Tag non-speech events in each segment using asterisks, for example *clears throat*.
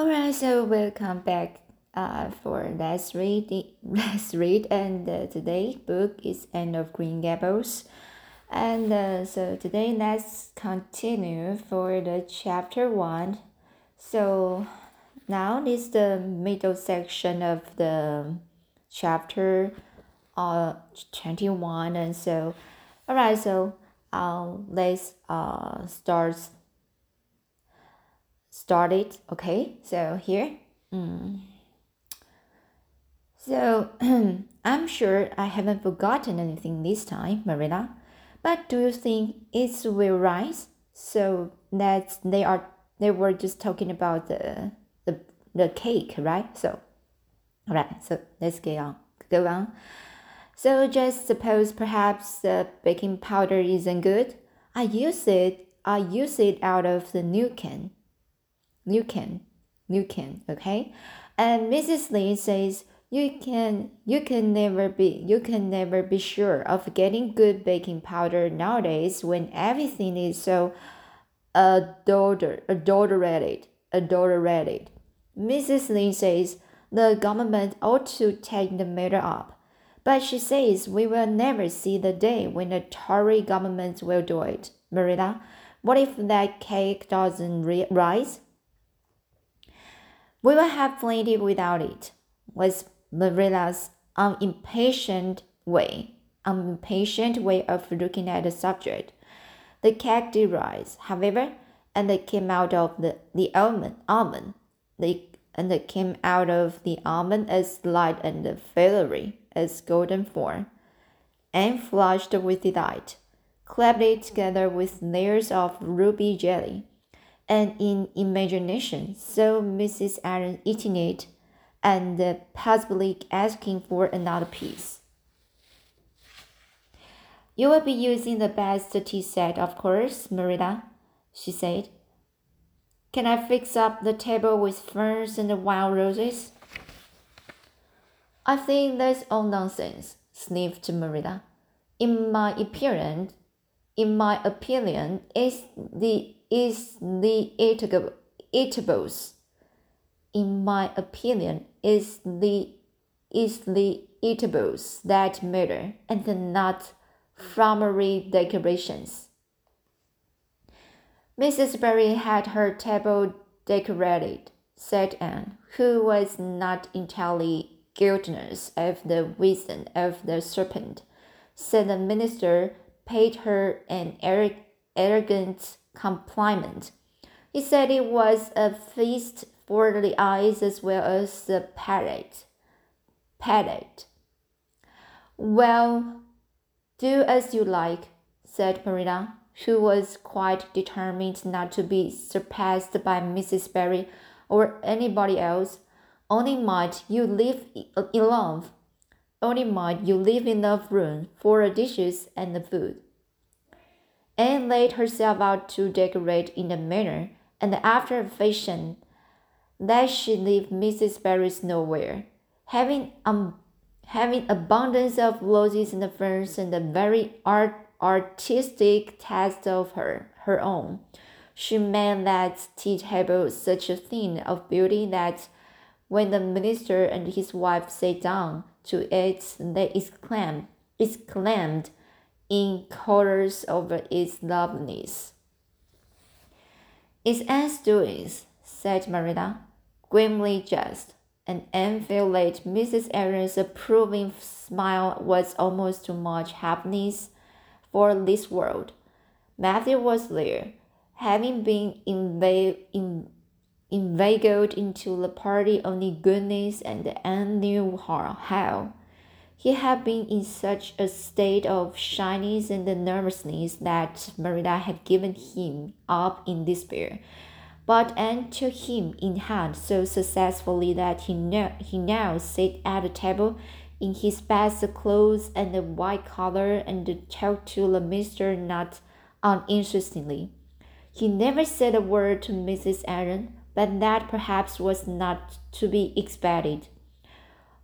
Alright, so welcome back uh, for let's read. *laughs* Let's read, and uh, today book is Anne of Green Gables, and uh, so today let's continue for the chapter one. So now this is the middle section of the chapter, uh, twenty one, and so, alright, so uh, let's uh start start it. Okay, so here. Mm. So *clears throat* I'm sure I haven't forgotten anything this time, Marilla. But do you think it will rise? So that they are they were just talking about the the the cake, right? So alright, so let's get on go on. So just suppose perhaps the baking powder isn't good. I use it I use it out of the new can. New can. you can, okay? And Mrs. Lee says you can you can never be you can never be sure of getting good baking powder nowadays when everything is so adulter, adulterated adulterated. Mrs. Lee says the government ought to take the matter up. But she says we will never see the day when the Tory government will do it. Marilla, what if that cake doesn't rise? We will have plenty without it, was Marilla's unimpatient way, impatient way of looking at the subject. The cake did rise, however, and they came out of the, the almond, almond. They, and they came out of the almond as light and feathery as golden form, and flushed with delight, clapped it together with layers of ruby jelly, and in imagination saw Mrs. Allan eating it and possibly asking for another piece. You will be using the best tea set, of course, Marilla, she said. Can I fix up the table with ferns and wild roses? I think that's all nonsense, sniffed Marilla. In my opinion, in my opinion, it's the is the eatables. In my opinion, is the is the eatables that matter and not flummery decorations. Mrs. Barry had her table decorated, said Anne, who was not entirely guiltless of the wisdom of the serpent. Said the minister paid her an arrogant compliment. He said it was a feast for the eyes as well as the palate. Palate. Well, do as you like, said Marilla, who was quite determined not to be surpassed by Mrs. Barry or anybody else. Only mind you live enough. Only mind you leave enough room for the dishes and the food. Anne laid herself out to decorate in a manner and after a fashion that she leave Mrs. Barry's nowhere. Having um, having abundance of roses and ferns and a very art artistic taste of her her own, she made that tea table such a thing of beauty that when the minister and his wife sat down to it, they exclaimed, exclaimed in colors of its loveliness. It's Anne's doings, said Marilla, grimly just, and Anne felt that Mrs. Aaron's approving smile was almost too much happiness for this world. Matthew was there, having been inveigled into the party only goodness and Anne knew how. He had been in such a state of shyness and nervousness that Marilla had given him up in despair. But Anne took him in hand so successfully that he, now, he now sat at the table in his best clothes and a white collar and talked to the minister not uninterestingly. He never said a word to Mrs. Aaron, but that perhaps was not to be expected.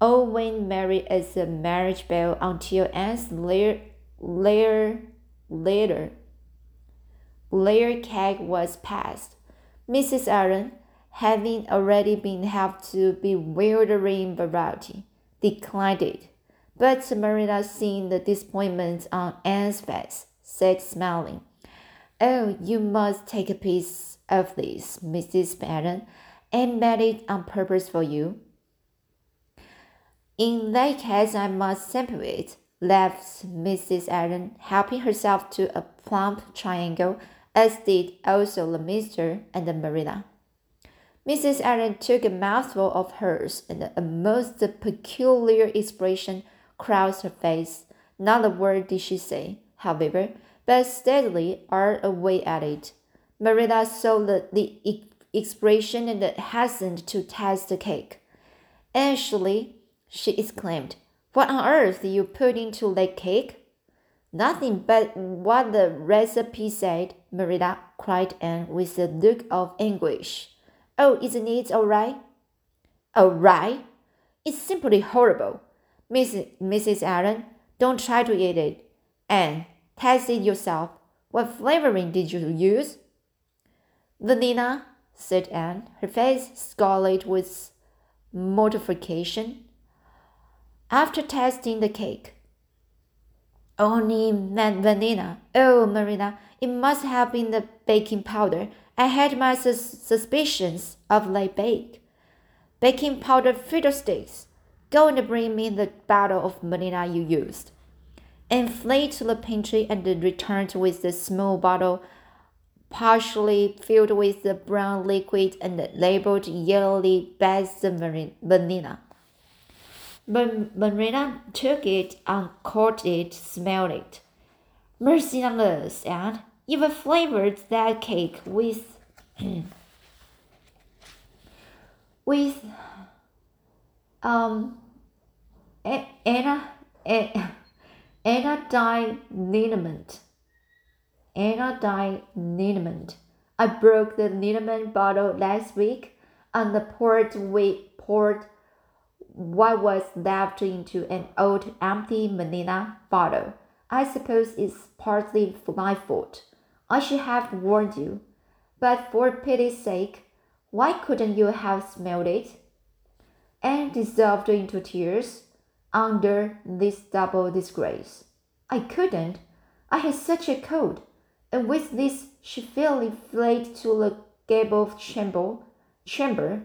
Owen married as a marriage bell until Anne's layer later, later, layer cake was passed. Mrs. Aaron, having already been helped to bewildering variety, declined it. But Marilla, seeing the disappointment on Anne's face, said, smiling, Oh, you must take a piece of this, Mrs. Bennet. Anne made it on purpose for you. In that case, I must sample it, laughed Mrs. Allan, helping herself to a plump triangle, as did also the Mr. and Marilla. Mrs. Allan took a mouthful of hers, and a most peculiar expression crossed her face. Not a word did she say, however, but steadily ate away at it. Marilla saw the, the expression and hastened to taste the cake. Anne Shirley, she exclaimed, what on earth you put into that cake? Nothing but what the recipe said, Marilla cried Anne with a look of anguish. Oh, isn't it all right? All right? It's simply horrible. Mrs. Mrs. Allan, don't try to eat it. And taste it yourself. What flavoring did you use? Vanilla, said Anne, her face scarlet with mortification. After tasting the cake, oh, only vanilla. Oh, Marina, it must have been the baking powder. I had my sus suspicions of late bake. Baking powder fiddlesticks. Go and bring me the bottle of vanilla you used. And flee to the pantry and returned with the small bottle partially filled with the brown liquid and labeled yellowly best vanilla. Marina took it, uncorked it, smelled it. Mercy on us, Anne. You've flavored that cake with *clears throat* with um Anna Anna liniment. Anna liniment. I broke the liniment bottle last week and poured we poured what was left into an old empty manila bottle. I suppose it's partly my fault. I should have warned you. But for pity's sake, why couldn't you have smelled it? And dissolved into tears under this double disgrace. I couldn't. I had such a cold. And with this, she fairly fled to the gable chamber, chamber,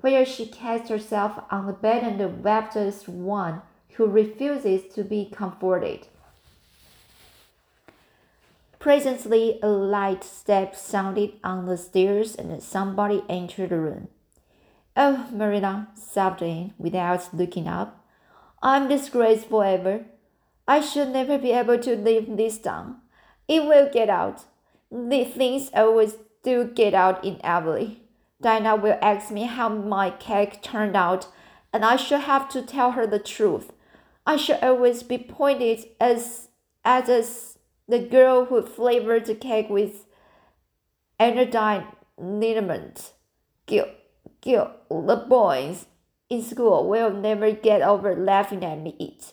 where she cast herself on the bed and wept as one who refuses to be comforted. Presently, a light step sounded on the stairs and somebody entered the room. Oh, Marilla, sobbed Anne without looking up. I'm disgraced forever. I should never be able to live this down. It will get out. The things always do get out in inevitably. Dinah will ask me how my cake turned out, and I shall have to tell her the truth. I shall always be pointed as as as the girl who flavored the cake with anodyne liniment. Gil, Gil, the boys in school will never get over laughing at me eat.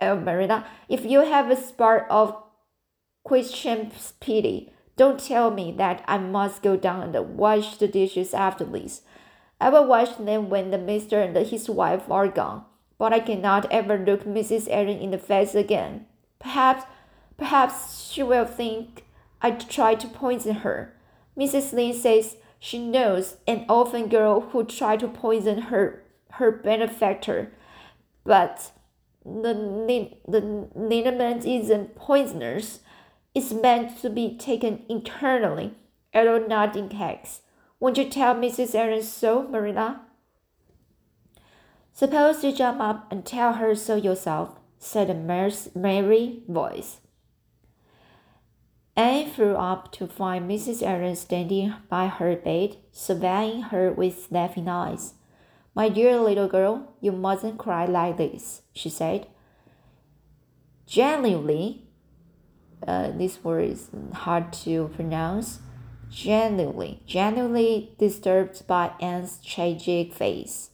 Oh, Marina, if you have a spark of Christian pity, don't tell me that I must go down and wash the dishes after this. I will wash them when the mister and his wife are gone, but I cannot ever look Mrs. Aaron in the face again. Perhaps Perhaps she will think I tried to poison her. Mrs. Lynde says she knows an orphan girl who tried to poison her her benefactor, but the the liniment isn't poisonous. It's meant to be taken internally, although not in. Won't you tell Mrs. Aaron so, Marilla? Suppose you jump up and tell her so yourself, said a merry voice. Anne flew up to find Mrs. Aaron standing by her bed, surveying her with laughing eyes. My dear little girl, you mustn't cry like this, she said. Genuinely, uh, this word is hard to pronounce. Genuinely, genuinely disturbed by Anne's tragic face.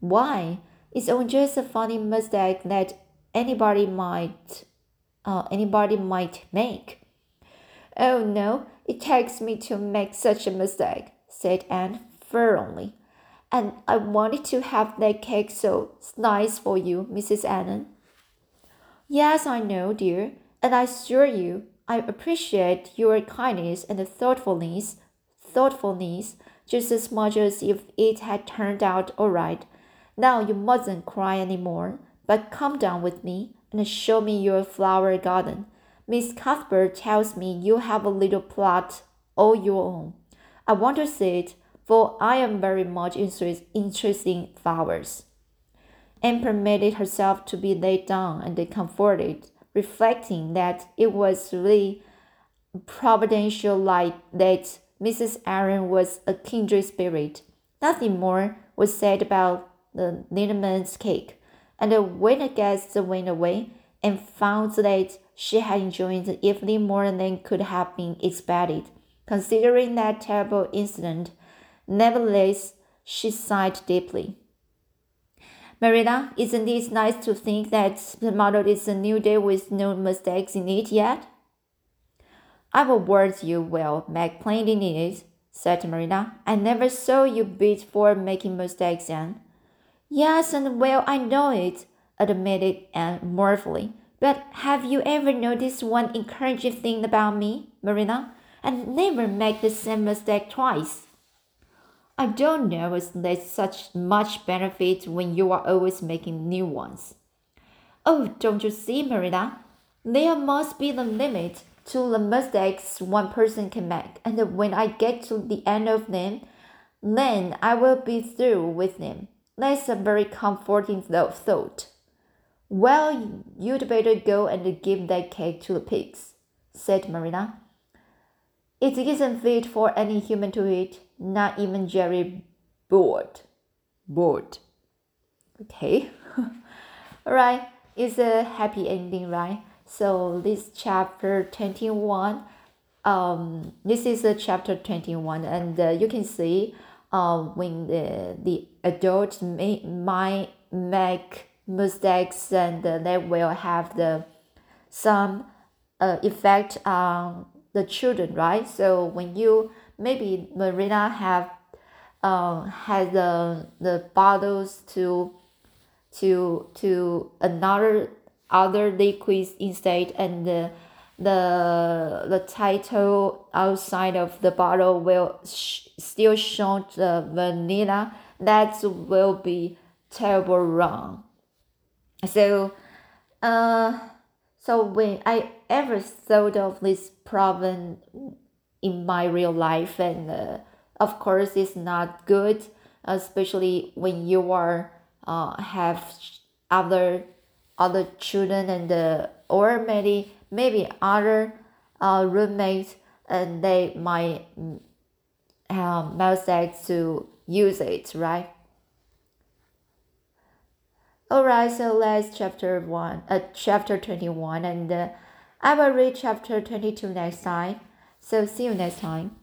Why? It's only just a funny mistake that anybody might, uh, anybody might make. Oh no, it takes me to make such a mistake, said Anne, fur only. And I wanted to have that cake so nice for you, Mrs. Allan. Yes, I know, dear, and I assure you I appreciate your kindness and thoughtfulness, thoughtfulness just as much as if it had turned out all right. Now you mustn't cry any more, but come down with me and show me your flower garden. Miss Cuthbert tells me you have a little plot all your own. I want to see it, for I am very much interested in flowers. Anne permitted herself to be laid down and comforted, reflecting that it was really providential like that Mrs. Aaron was a kindred spirit. Nothing more was said about the Lindeman's cake, and when the guests went away and found that she had enjoyed the evening more than could have been expected, considering that terrible incident, nevertheless, she sighed deeply. Marilla, isn't it nice to think that the model is a new day with no mistakes in it yet? I will word you well, make plain in it, said Marina. I never saw you beat for making mistakes, Anne. Yes, and well, I know it, admitted Anne mournfully. But have you ever noticed one encouraging thing about me, Marina? I never make the same mistake twice. I don't know if there's such much benefit when you are always making new ones. Oh, don't you see, Marilla? There must be the limit to the mistakes one person can make, and when I get to the end of them, then I will be through with them. That's a very comforting thought. Well, you'd better go and give that cake to the pigs, said Marina. It isn't fit for any human to eat not even Jerry bored. Bored. Okay. *laughs* All right. It's a happy ending, right? So this chapter 21 um this is a chapter 21 and uh, you can see uh, when the, the adults may, might make mistakes and uh, they will have the some uh, effect on the children right so when you maybe Marina have uh, had the the bottles to to to another other liquids instead and the the the title outside of the bottle will sh- still show the vanilla that will be terrible wrong. So uh so when i ever thought of this problem in my real life and uh, of course it's not good especially when you are uh, have other other children and uh, or maybe maybe other uh, roommates and they might um, mistake to use it right? All right so let's chapter one uh, chapter 21 and uh, i will read chapter 22 next time so see you next time.